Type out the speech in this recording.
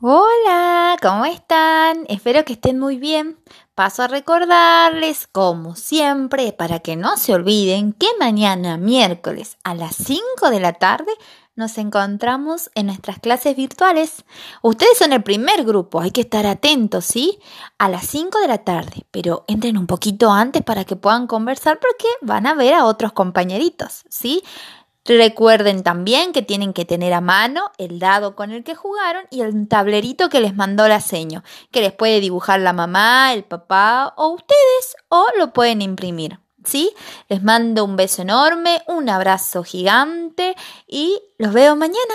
Hola, ¿cómo están? Espero que estén muy bien. Paso a recordarles, como siempre, para que no se olviden, que mañana, miércoles, a las 5 de la tarde, nos encontramos en nuestras clases virtuales. Ustedes son el primer grupo, hay que estar atentos, ¿sí? A las 5 de la tarde, pero entren un poquito antes para que puedan conversar porque van a ver a otros compañeritos, ¿sí? Recuerden también que tienen que tener a mano el dado con el que jugaron y el tablerito que les mandó la seño, que les puede dibujar la mamá, el papá o ustedes o lo pueden imprimir. ¿Sí? Les mando un beso enorme, un abrazo gigante y los veo mañana.